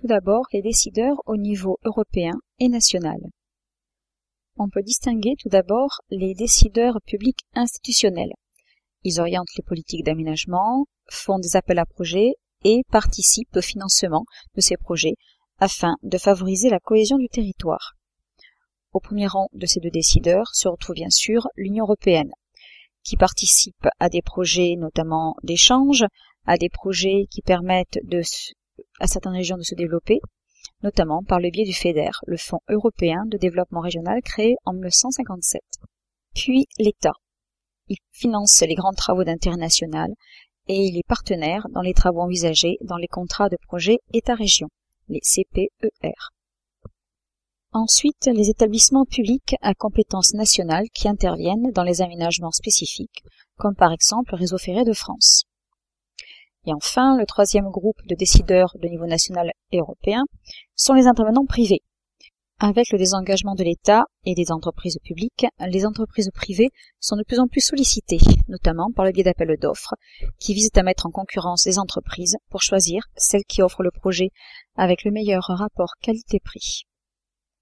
Tout d'abord, les décideurs au niveau européen et national. On peut distinguer tout d'abord les décideurs publics institutionnels. Ils orientent les politiques d'aménagement, font des appels à projets et participent au financement de ces projets afin de favoriser la cohésion du territoire. Au premier rang de ces deux décideurs se retrouve bien sûr l'Union européenne, qui participe à des projets notamment d'échange, à des projets qui permettent de, à certaines régions de se développer, notamment par le biais du FEDER, le Fonds européen de développement régional créé en 1957. Puis l'État. Il finance les grands travaux d'intérêt national et il est partenaire dans les travaux envisagés dans les contrats de projet État-région, les CPER. Ensuite, les établissements publics à compétence nationale qui interviennent dans les aménagements spécifiques, comme par exemple le réseau ferré de France. Et enfin, le troisième groupe de décideurs de niveau national et européen sont les intervenants privés. Avec le désengagement de l'État et des entreprises publiques, les entreprises privées sont de plus en plus sollicitées, notamment par le biais d'appels d'offres, qui visent à mettre en concurrence les entreprises pour choisir celles qui offrent le projet avec le meilleur rapport qualité-prix.